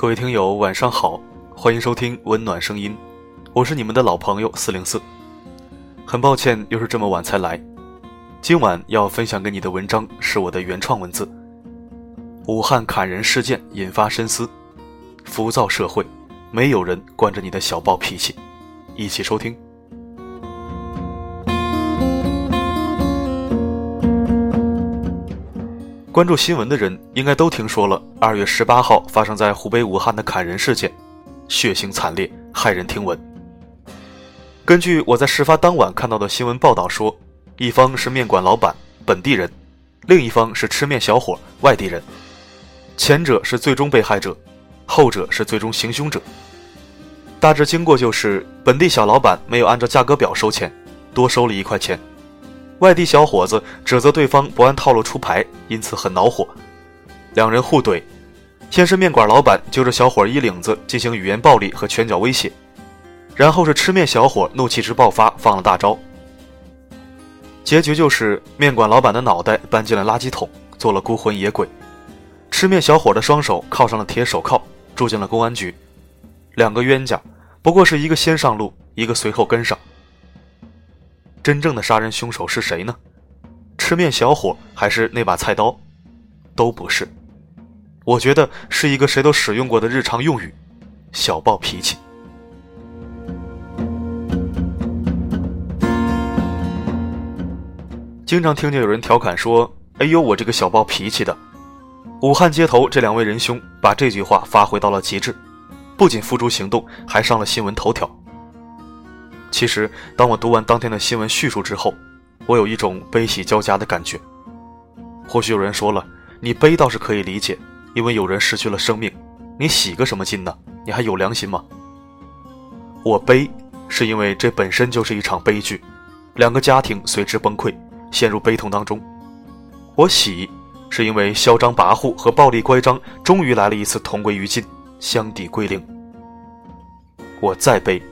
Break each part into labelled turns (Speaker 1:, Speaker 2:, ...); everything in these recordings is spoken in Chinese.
Speaker 1: 各位听友，晚上好，欢迎收听温暖声音，我是你们的老朋友四零四。很抱歉又是这么晚才来，今晚要分享给你的文章是我的原创文字。武汉砍人事件引发深思，浮躁社会，没有人惯着你的小暴脾气，一起收听。关注新闻的人应该都听说了，二月十八号发生在湖北武汉的砍人事件，血腥惨烈，骇人听闻。根据我在事发当晚看到的新闻报道说，一方是面馆老板本地人，另一方是吃面小伙外地人，前者是最终被害者，后者是最终行凶者。大致经过就是，本地小老板没有按照价格表收钱，多收了一块钱。外地小伙子指责对方不按套路出牌，因此很恼火，两人互怼。先是面馆老板揪着小伙衣领子进行语言暴力和拳脚威胁，然后是吃面小伙怒气值爆发，放了大招。结局就是面馆老板的脑袋搬进了垃圾桶，做了孤魂野鬼；吃面小伙的双手铐上了铁手铐，住进了公安局。两个冤家，不过是一个先上路，一个随后跟上。真正的杀人凶手是谁呢？吃面小伙还是那把菜刀？都不是。我觉得是一个谁都使用过的日常用语：小暴脾气。经常听见有人调侃说：“哎呦，我这个小暴脾气的。”武汉街头这两位仁兄把这句话发挥到了极致，不仅付诸行动，还上了新闻头条。其实，当我读完当天的新闻叙述之后，我有一种悲喜交加的感觉。或许有人说了，你悲倒是可以理解，因为有人失去了生命，你喜个什么劲呢？你还有良心吗？我悲，是因为这本身就是一场悲剧，两个家庭随之崩溃，陷入悲痛当中。我喜，是因为嚣张跋扈和暴力乖张终于来了一次同归于尽，相抵归零。我再悲。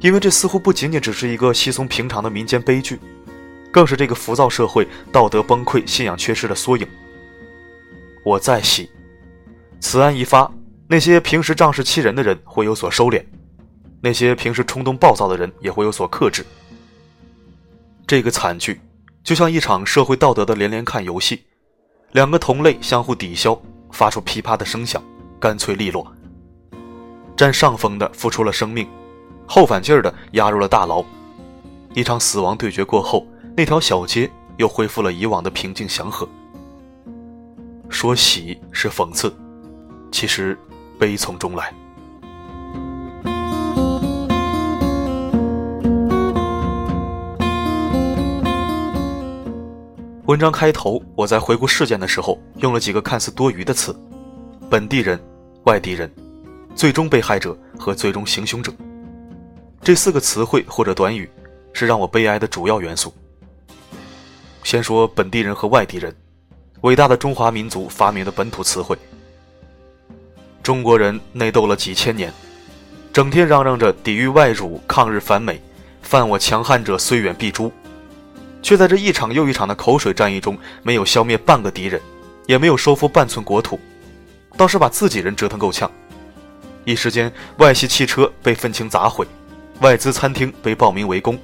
Speaker 1: 因为这似乎不仅仅只是一个稀松平常的民间悲剧，更是这个浮躁社会道德崩溃、信仰缺失的缩影。我在喜，此案一发，那些平时仗势欺人的人会有所收敛，那些平时冲动暴躁的人也会有所克制。这个惨剧就像一场社会道德的连连看游戏，两个同类相互抵消，发出噼啪的声响，干脆利落。占上风的付出了生命。后反劲儿的押入了大牢，一场死亡对决过后，那条小街又恢复了以往的平静祥和。说喜是讽刺，其实悲从中来。文章开头，我在回顾事件的时候，用了几个看似多余的词：本地人、外地人、最终被害者和最终行凶者。这四个词汇或者短语，是让我悲哀的主要元素。先说本地人和外地人，伟大的中华民族发明的本土词汇。中国人内斗了几千年，整天嚷嚷着抵御外辱、抗日反美、犯我强悍者虽远必诛，却在这一场又一场的口水战役中，没有消灭半个敌人，也没有收复半寸国土，倒是把自己人折腾够呛。一时间，外系汽车被愤青砸毁。外资餐厅被暴民围攻，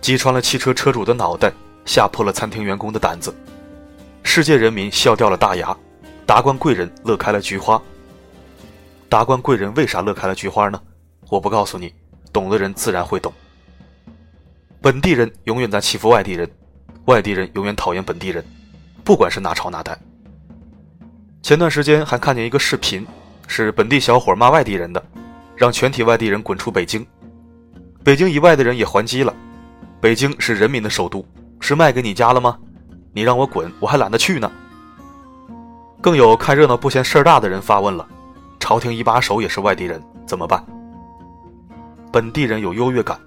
Speaker 1: 击穿了汽车车主的脑袋，吓破了餐厅员工的胆子。世界人民笑掉了大牙，达官贵人乐开了菊花。达官贵人为啥乐开了菊花呢？我不告诉你，懂的人自然会懂。本地人永远在欺负外地人，外地人永远讨厌本地人，不管是哪朝哪代。前段时间还看见一个视频，是本地小伙骂外地人的，让全体外地人滚出北京。北京以外的人也还击了，北京是人民的首都，是卖给你家了吗？你让我滚，我还懒得去呢。更有看热闹不嫌事儿大的人发问了：朝廷一把手也是外地人，怎么办？本地人有优越感，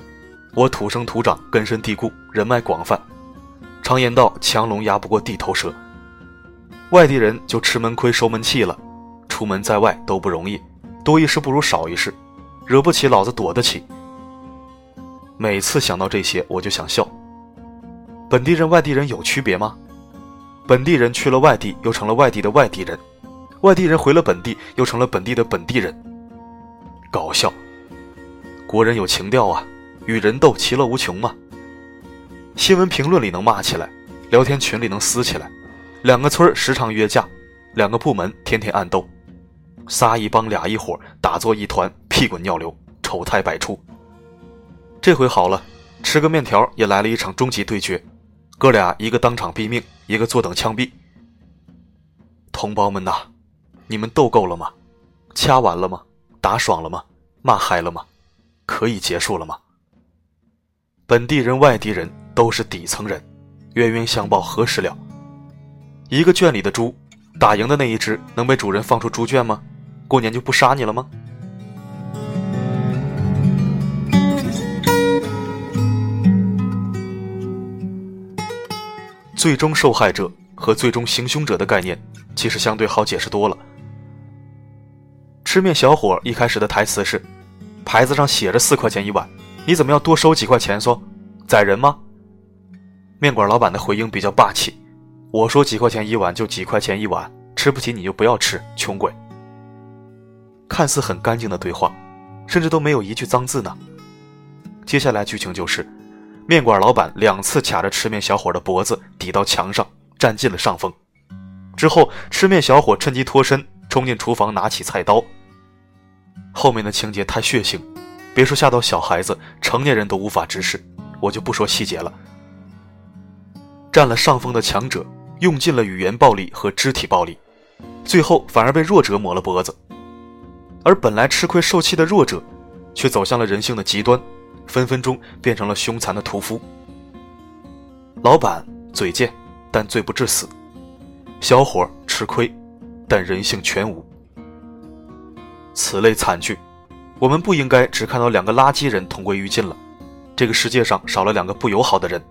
Speaker 1: 我土生土长，根深蒂固，人脉广泛。常言道，强龙压不过地头蛇。外地人就吃闷亏，受闷气了，出门在外都不容易，多一事不如少一事，惹不起老子躲得起。每次想到这些，我就想笑。本地人、外地人有区别吗？本地人去了外地，又成了外地的外地人；外地人回了本地，又成了本地的本地人。搞笑，国人有情调啊，与人斗其乐无穷嘛。新闻评论里能骂起来，聊天群里能撕起来，两个村时常约架，两个部门天天暗斗，仨一帮俩一伙，打作一团，屁滚尿流，丑态百出。这回好了，吃个面条也来了一场终极对决，哥俩一个当场毙命，一个坐等枪毙。同胞们呐，你们斗够了吗？掐完了吗？打爽了吗？骂嗨了吗？可以结束了吗？本地人、外地人都是底层人，冤冤相报何时了？一个圈里的猪，打赢的那一只能被主人放出猪圈吗？过年就不杀你了吗？最终受害者和最终行凶者的概念，其实相对好解释多了。吃面小伙一开始的台词是：“牌子上写着四块钱一碗，你怎么要多收几块钱？说宰人吗？”面馆老板的回应比较霸气：“我说几块钱一碗就几块钱一碗，吃不起你就不要吃，穷鬼。”看似很干净的对话，甚至都没有一句脏字呢。接下来剧情就是。面馆老板两次卡着吃面小伙的脖子抵到墙上，占尽了上风。之后，吃面小伙趁机脱身，冲进厨房拿起菜刀。后面的情节太血腥，别说吓到小孩子，成年人都无法直视。我就不说细节了。占了上风的强者用尽了语言暴力和肢体暴力，最后反而被弱者抹了脖子。而本来吃亏受气的弱者，却走向了人性的极端。分分钟变成了凶残的屠夫。老板嘴贱，但罪不至死；小伙吃亏，但人性全无。此类惨剧，我们不应该只看到两个垃圾人同归于尽了，这个世界上少了两个不友好的人，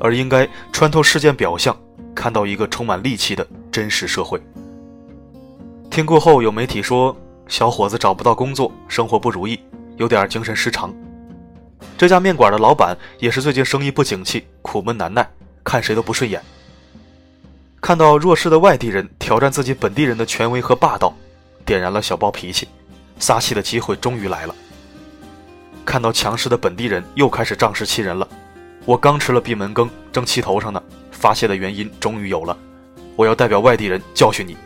Speaker 1: 而应该穿透事件表象，看到一个充满戾气的真实社会。听过后，有媒体说小伙子找不到工作，生活不如意，有点精神失常。这家面馆的老板也是最近生意不景气，苦闷难耐，看谁都不顺眼。看到弱势的外地人挑战自己本地人的权威和霸道，点燃了小暴脾气，撒气的机会终于来了。看到强势的本地人又开始仗势欺人了，我刚吃了闭门羹，正气头上呢，发泄的原因终于有了，我要代表外地人教训你。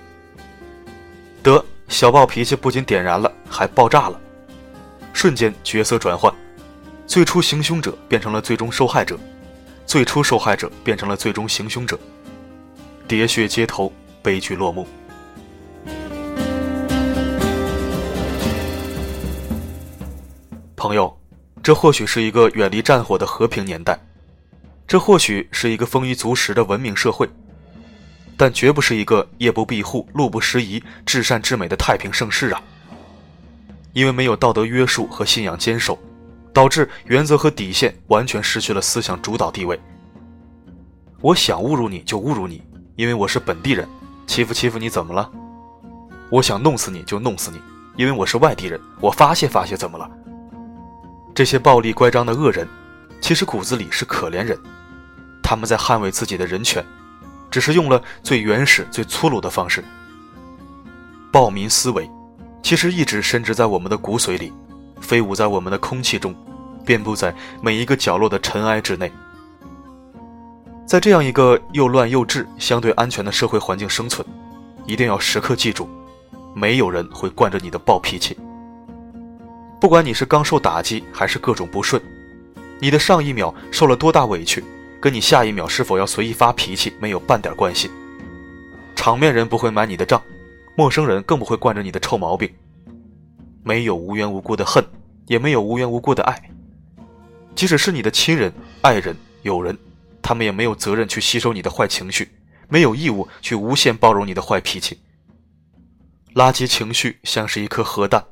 Speaker 1: 得，小暴脾气不仅点燃了，还爆炸了，瞬间角色转换。最初行凶者变成了最终受害者，最初受害者变成了最终行凶者，喋血街头，悲剧落幕。朋友，这或许是一个远离战火的和平年代，这或许是一个丰衣足食的文明社会，但绝不是一个夜不闭户、路不拾遗、至善至美的太平盛世啊！因为没有道德约束和信仰坚守。导致原则和底线完全失去了思想主导地位。我想侮辱你就侮辱你，因为我是本地人；欺负欺负你怎么了？我想弄死你就弄死你，因为我是外地人。我发泄发泄怎么了？这些暴力乖张的恶人，其实骨子里是可怜人，他们在捍卫自己的人权，只是用了最原始、最粗鲁的方式。暴民思维，其实一直深植在我们的骨髓里。飞舞在我们的空气中，遍布在每一个角落的尘埃之内。在这样一个又乱又治、相对安全的社会环境生存，一定要时刻记住：没有人会惯着你的暴脾气。不管你是刚受打击，还是各种不顺，你的上一秒受了多大委屈，跟你下一秒是否要随意发脾气没有半点关系。场面人不会买你的账，陌生人更不会惯着你的臭毛病。没有无缘无故的恨，也没有无缘无故的爱。即使是你的亲人、爱人、友人，他们也没有责任去吸收你的坏情绪，没有义务去无限包容你的坏脾气。垃圾情绪像是一颗核弹，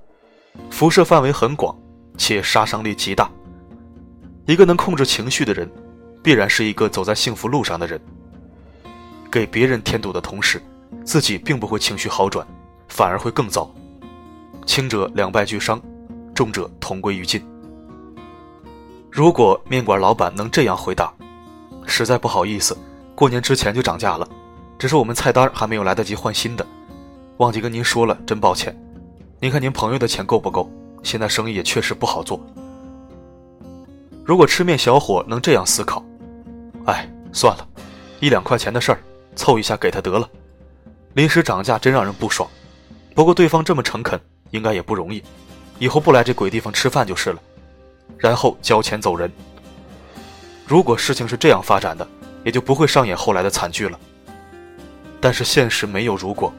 Speaker 1: 辐射范围很广，且杀伤力极大。一个能控制情绪的人，必然是一个走在幸福路上的人。给别人添堵的同时，自己并不会情绪好转，反而会更糟。轻者两败俱伤，重者同归于尽。如果面馆老板能这样回答，实在不好意思，过年之前就涨价了，只是我们菜单还没有来得及换新的。忘记跟您说了，真抱歉。您看您朋友的钱够不够？现在生意也确实不好做。如果吃面小伙能这样思考，哎，算了，一两块钱的事儿，凑一下给他得了。临时涨价真让人不爽，不过对方这么诚恳，应该也不容易，以后不来这鬼地方吃饭就是了。然后交钱走人。如果事情是这样发展的，也就不会上演后来的惨剧了。但是现实没有如果，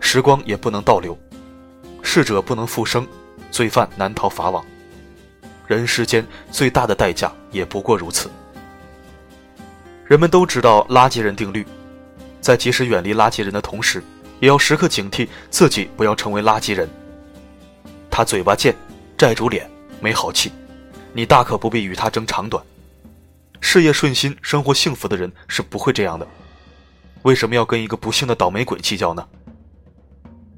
Speaker 1: 时光也不能倒流，逝者不能复生，罪犯难逃法网。人世间最大的代价也不过如此。人们都知道垃圾人定律，在及时远离垃圾人的同时，也要时刻警惕自己不要成为垃圾人。他嘴巴贱，债主脸，没好气，你大可不必与他争长短。事业顺心、生活幸福的人是不会这样的。为什么要跟一个不幸的倒霉鬼计较呢？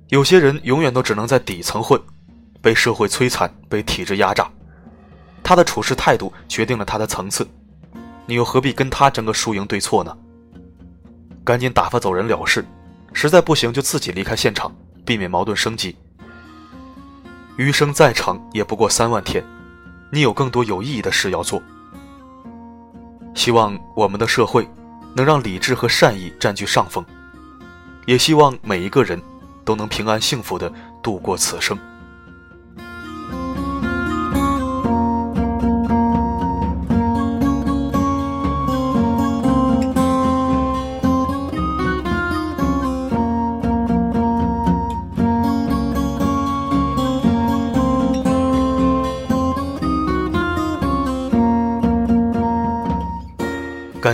Speaker 1: 有些人永远都只能在底层混，被社会摧残，被体制压榨。他的处事态度决定了他的层次，你又何必跟他争个输赢对错呢？赶紧打发走人了事，实在不行就自己离开现场，避免矛盾升级。余生再长也不过三万天，你有更多有意义的事要做。希望我们的社会能让理智和善意占据上风，也希望每一个人都能平安幸福的度过此生。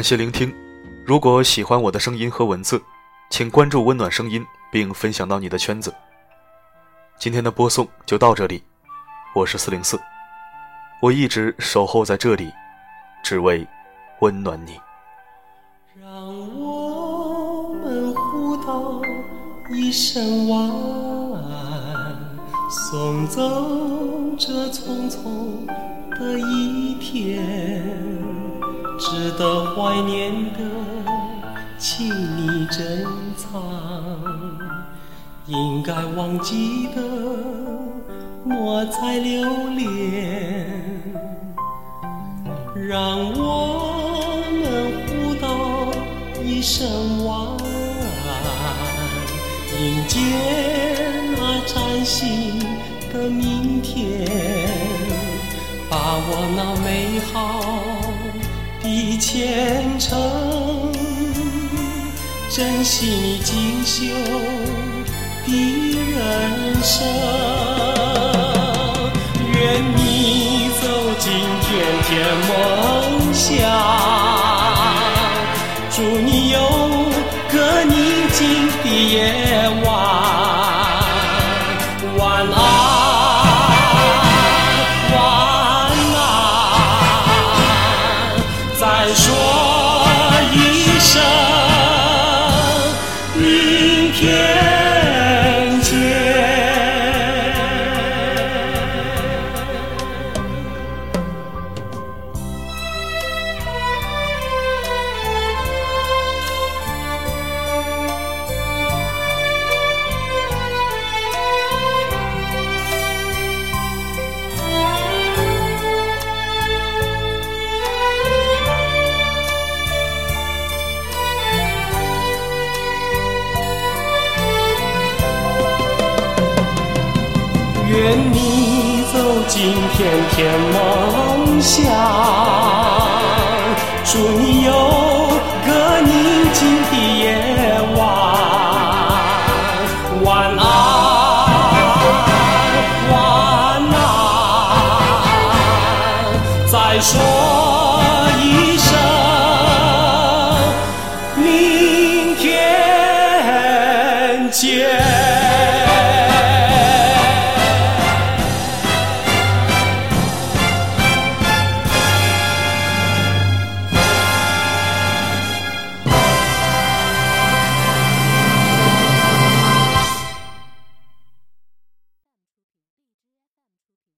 Speaker 1: 感谢聆听，如果喜欢我的声音和文字，请关注温暖声音并分享到你的圈子。今天的播送就到这里，我是四零四，我一直守候在这里，只为温暖你。
Speaker 2: 让我们互道一声晚安，送走这匆匆的一天。值得怀念的，请你珍藏；应该忘记的，莫再留恋。让我们互道一声晚安，迎接那崭新的明天，把我那美好。的前程，珍惜你锦绣的人生。愿你走进甜甜梦乡，祝你有个宁静的夜晚。愿你走进甜甜梦乡，祝你有个宁静的夜晚。晚安，晚安，再说。